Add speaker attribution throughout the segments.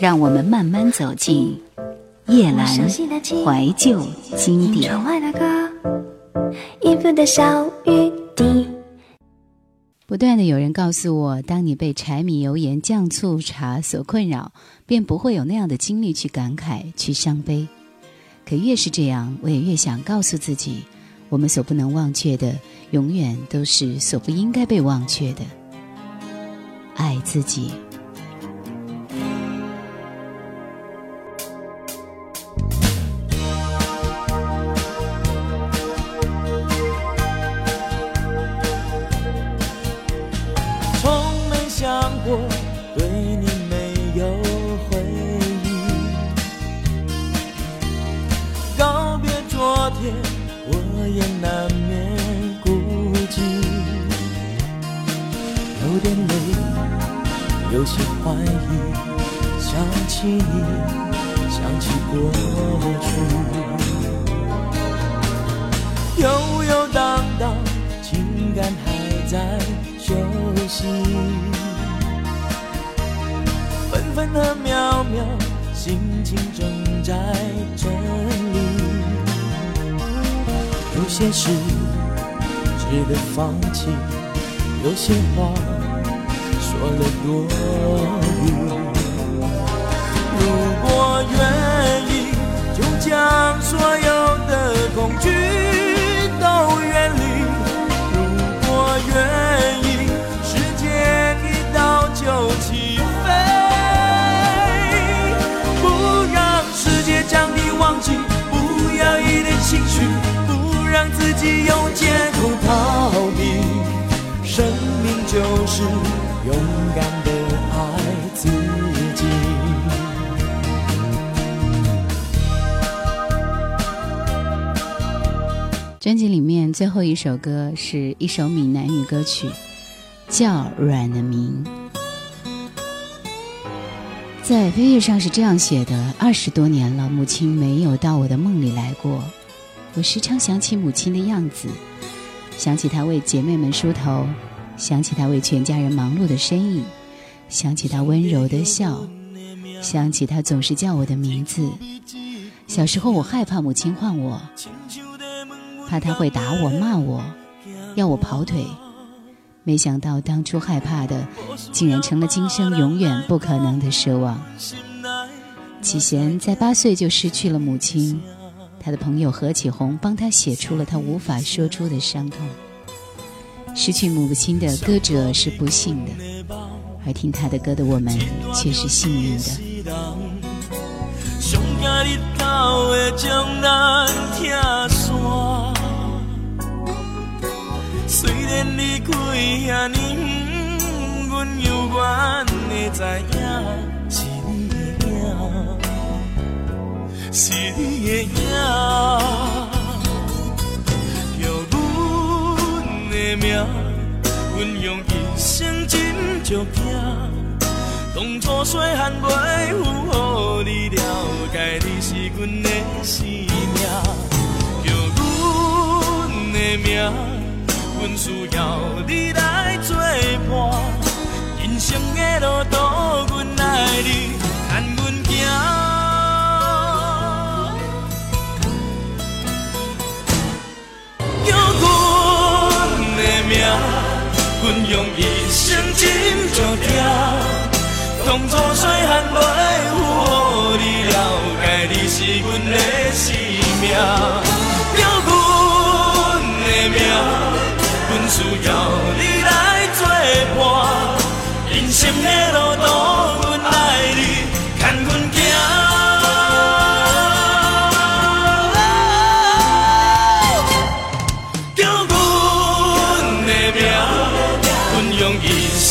Speaker 1: 让我们慢慢走进叶阑怀旧经典。不断的有人告诉我，当你被柴米油盐酱醋茶所困扰，便不会有那样的精力去感慨、去伤悲。可越是这样，我也越想告诉自己，我们所不能忘却的，永远都是所不应该被忘却的。爱自己。
Speaker 2: 我也难免孤寂，有点累，有些怀疑，想起你，想起过去，悠悠荡荡，情感还在休息，分分和秒秒，心情正在转。有些事值得放弃，有些话说了多余。如果愿意，就将所有的恐惧都远离。如果愿意，时间一到就起
Speaker 1: 专辑里面最后一首歌是一首闽南语歌曲，叫《阮的名》。在扉页上是这样写的：二十多年了，母亲没有到我的梦里来过。我时常想起母亲的样子，想起她为姐妹们梳头，想起她为全家人忙碌的身影，想起她温柔的笑，想起她总是叫我的名字。小时候我害怕母亲唤我，怕他会打我骂我，要我跑腿。没想到当初害怕的，竟然成了今生永远不可能的奢望。启贤在八岁就失去了母亲。他的朋友何启宏帮他写出了他无法说出的伤痛。失去母亲的歌者是不幸的，而听他的歌的我们却是幸运的。虽然离开遐年，阮犹原会知影是你的影。是你的影，叫阮的名，阮用一生斟酌惊。当初细汉袂负予你了解，你是阮的生命，叫阮的名，阮需要你来作伴。人生的路途，阮爱你，牵阮行。阮用一生真足听，当初细汉袂有你了解，你是阮的生命，需要你来做伴，人生的路途，阮爱你，牵阮行。叫阮的名，阮用一生。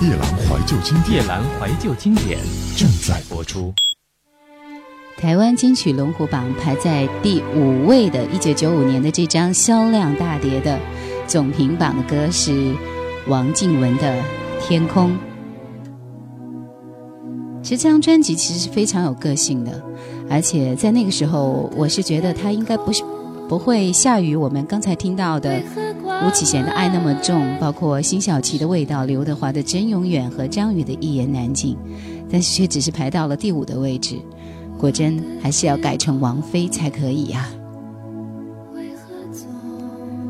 Speaker 3: 夜阑怀旧经典，
Speaker 4: 夜阑怀旧经典
Speaker 3: 正在播出。
Speaker 1: 台湾金曲龙虎榜排在第五位的，一九九五年的这张销量大碟的总评榜的歌是王静文的《天空》。其实这张专辑其实是非常有个性的，而且在那个时候，我是觉得它应该不是不会下雨我们刚才听到的。吴启贤的爱那么重，包括辛晓琪的味道、刘德华的真永远和张宇的一言难尽，但是却只是排到了第五的位置。果真还是要改成王菲才可以呀。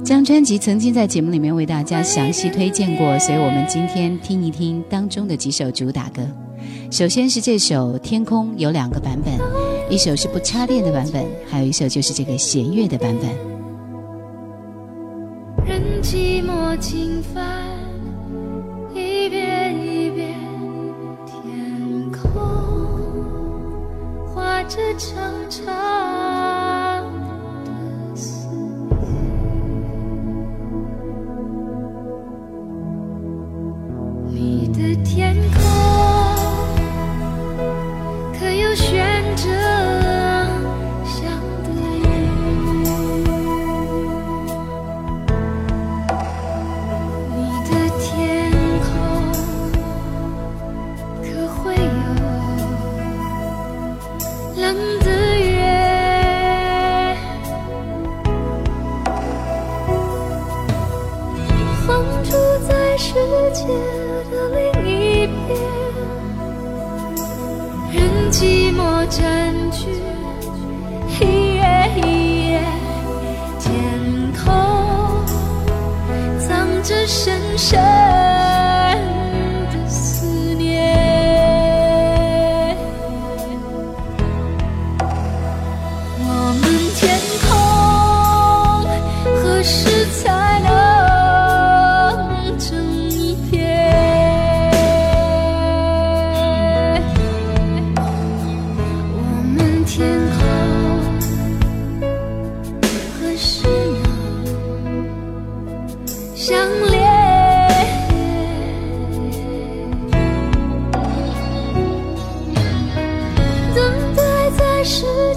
Speaker 1: 这张专辑曾经在节目里面为大家详细推荐过，所以我们今天听一听当中的几首主打歌。首先是这首《天空》，有两个版本，一首是不插电的版本，还有一首就是这个弦乐的版本。
Speaker 5: 寂寞侵犯，一遍一遍，天空画着长世界的另一边任寂寞占据一夜一夜天空藏着深深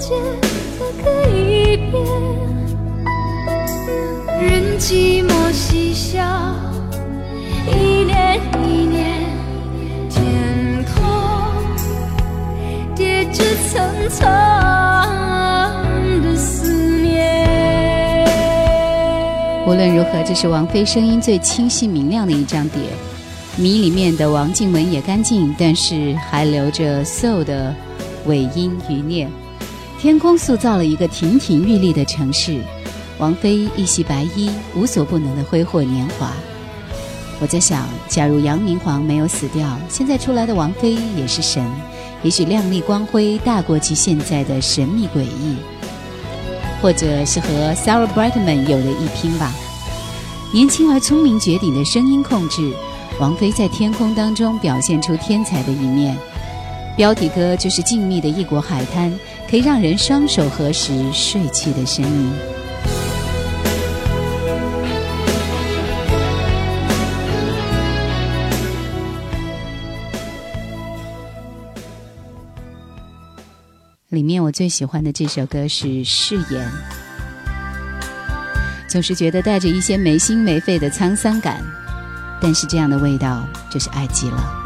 Speaker 5: 界的改变。任寂寞嬉笑，一年一年，天空叠着层层
Speaker 1: 无论如何，这是王菲声音最清晰明亮的一张碟。迷里面的王静文也干净，但是还留着 soul 的尾音余念。天空塑造了一个亭亭玉立的城市。王菲一袭白衣，无所不能的挥霍年华。我在想，假如杨明煌没有死掉，现在出来的王菲也是神。也许亮丽光辉大过其现在的神秘诡异。或者是和 Sarah Brightman 有的一拼吧。年轻而聪明绝顶的声音控制，王菲在天空当中表现出天才的一面。标题歌就是静谧的异国海滩，可以让人双手合十睡去的声音。里面我最喜欢的这首歌是《誓言》，总是觉得带着一些没心没肺的沧桑感，但是这样的味道就是爱极了。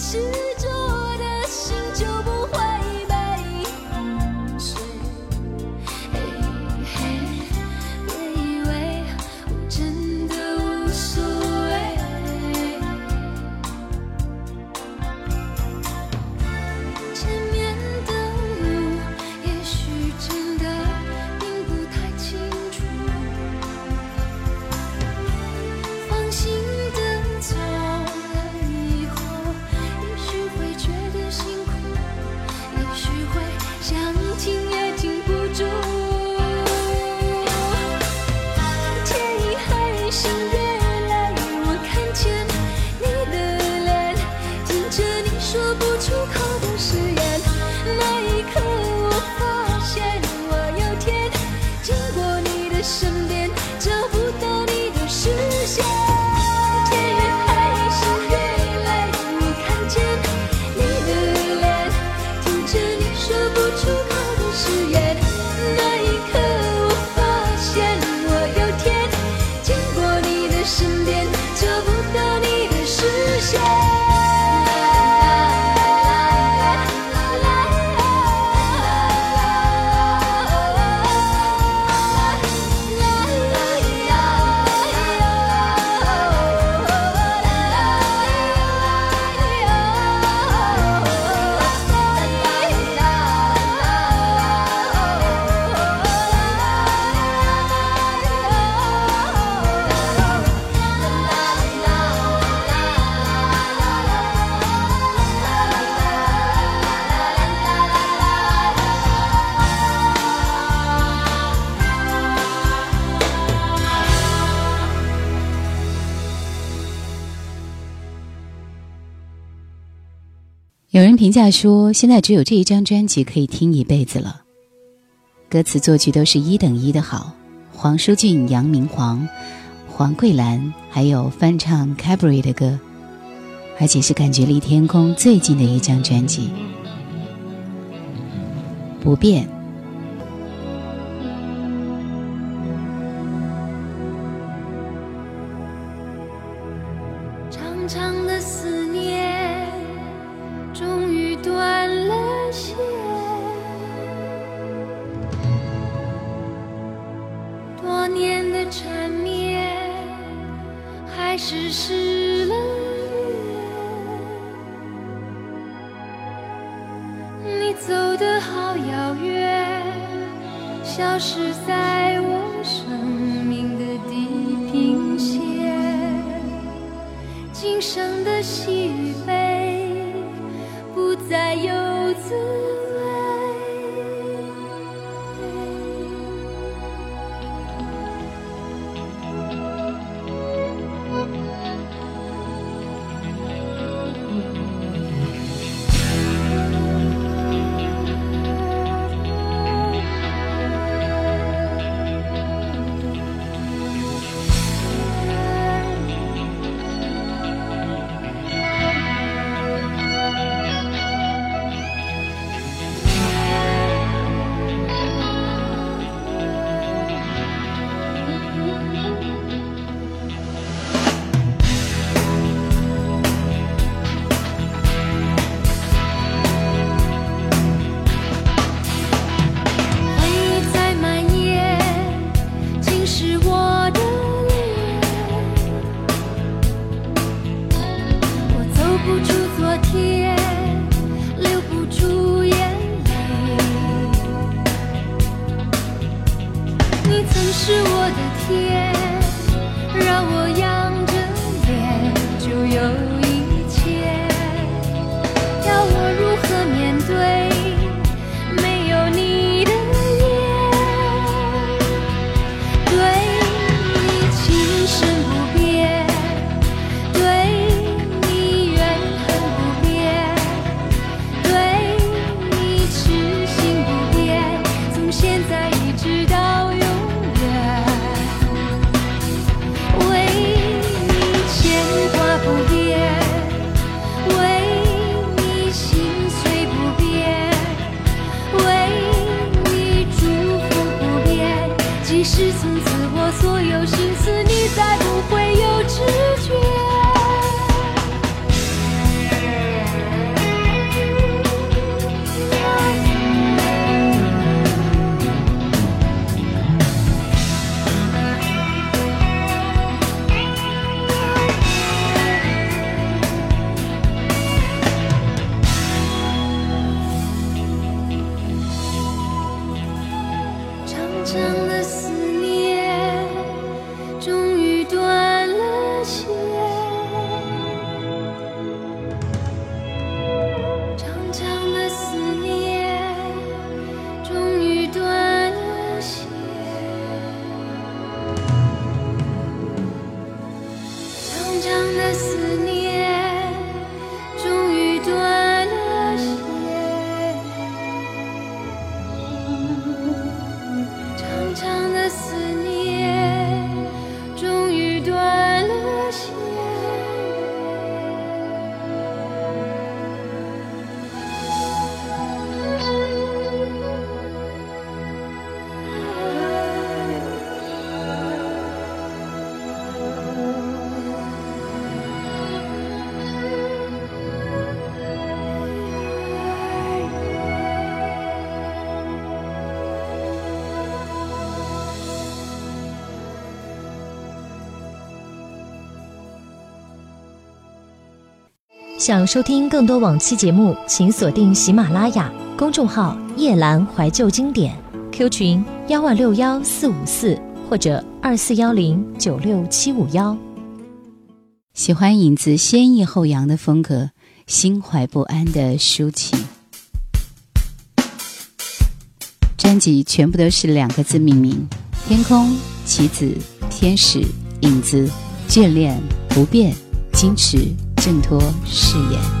Speaker 5: 是。
Speaker 1: 有人评价说，现在只有这一张专辑可以听一辈子了。歌词作曲都是一等一的好，黄舒骏、杨明煌、黄桂兰，还有翻唱 c a b r y 的歌，而且是感觉离天空最近的一张专辑。不变。
Speaker 5: 只是失了约。你走得好遥远，消失在我生命的地平线。今生的喜悦
Speaker 6: 想收听更多往期节目，请锁定喜马拉雅公众号“夜阑怀旧经典 ”，Q 群幺万六幺四五四或者二四幺零九六七五幺。
Speaker 1: 喜欢影子先抑后扬的风格，心怀不安的抒情。专辑全部都是两个字命名：天空、棋子、天使、影子、眷恋、不变、矜持、挣脱、誓言。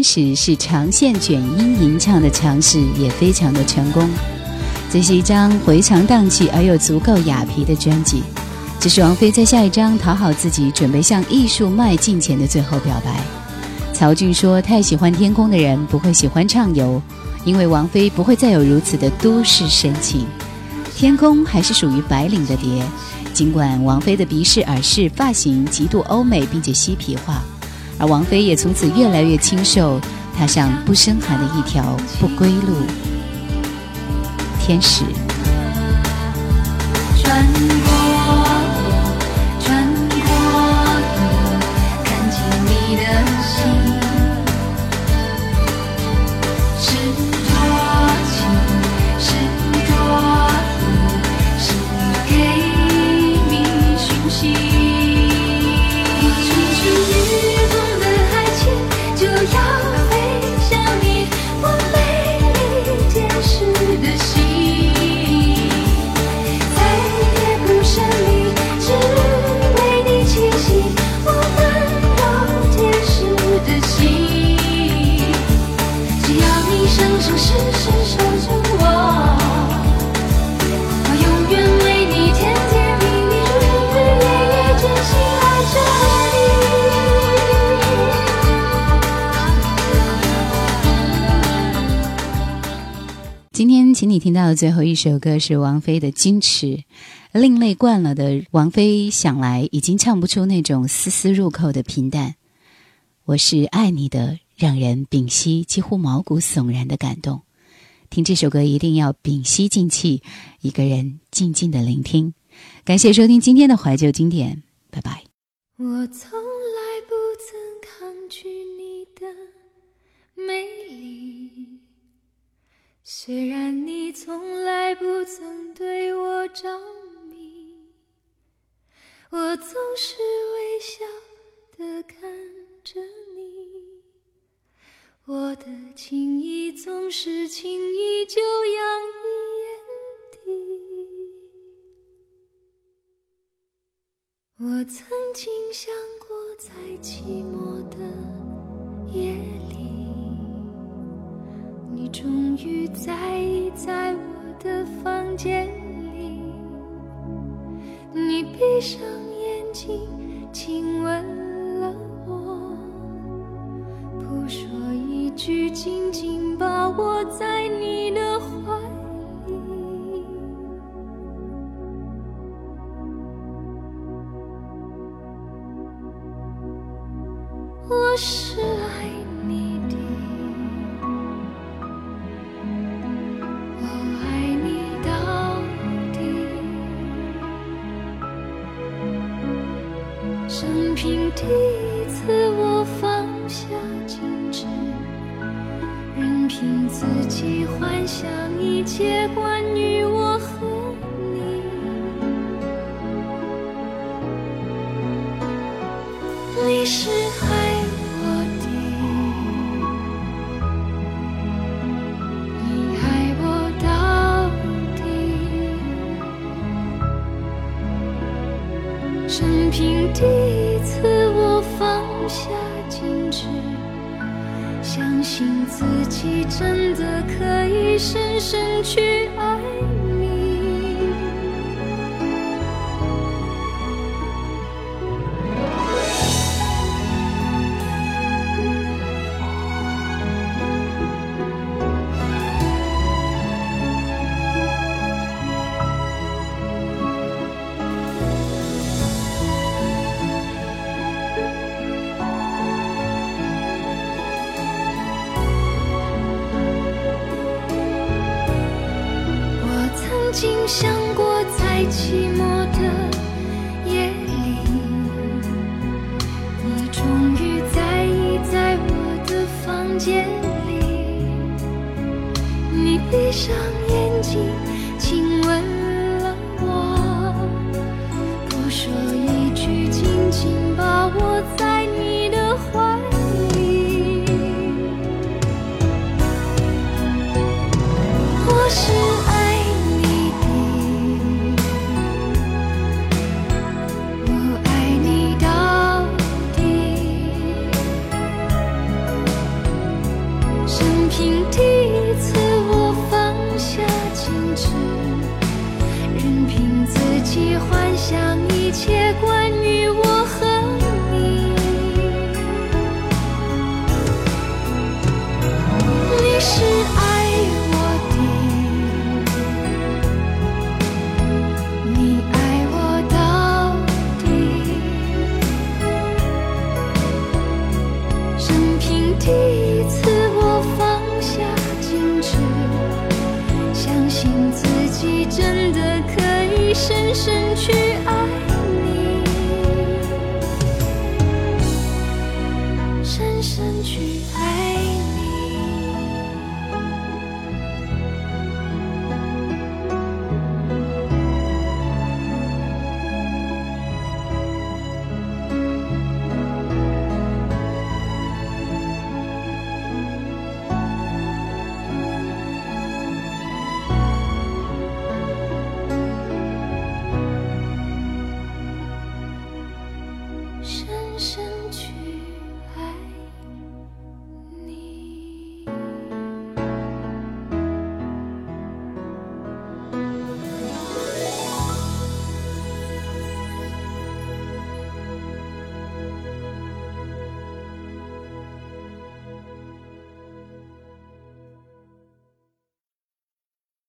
Speaker 1: 天使是长线卷音吟唱的尝试，也非常的成功。这是一张回肠荡气而又足够雅痞的专辑。这是王菲在下一张讨好自己、准备向艺术迈进前的最后表白。曹骏说：“太喜欢天空的人不会喜欢畅游，因为王菲不会再有如此的都市深情。天空还是属于白领的蝶，尽管王菲的鼻式、耳饰、发型极度欧美并且嬉皮化。”而王菲也从此越来越清瘦，踏上不生寒的一条不归路。天使，听到的最后一首歌是王菲的《矜持》，另类惯了的王菲想来已经唱不出那种丝丝入扣的平淡。我是爱你的，让人屏息几乎毛骨悚然的感动。听这首歌一定要屏息静气，一个人静静的聆听。感谢收听今天的怀旧经典，拜拜。
Speaker 5: 我从来不曾抗拒你的美丽，虽然你从来不曾对我着迷，我总是微笑的看着你，我的情意总是轻易就洋溢眼底。我曾经想过，在寂雨在意在我的房间里。你闭上眼睛，亲吻了我，不说一句，紧紧抱我在凭第一次，我放下矜持，任凭自己幻想一切关于去爱。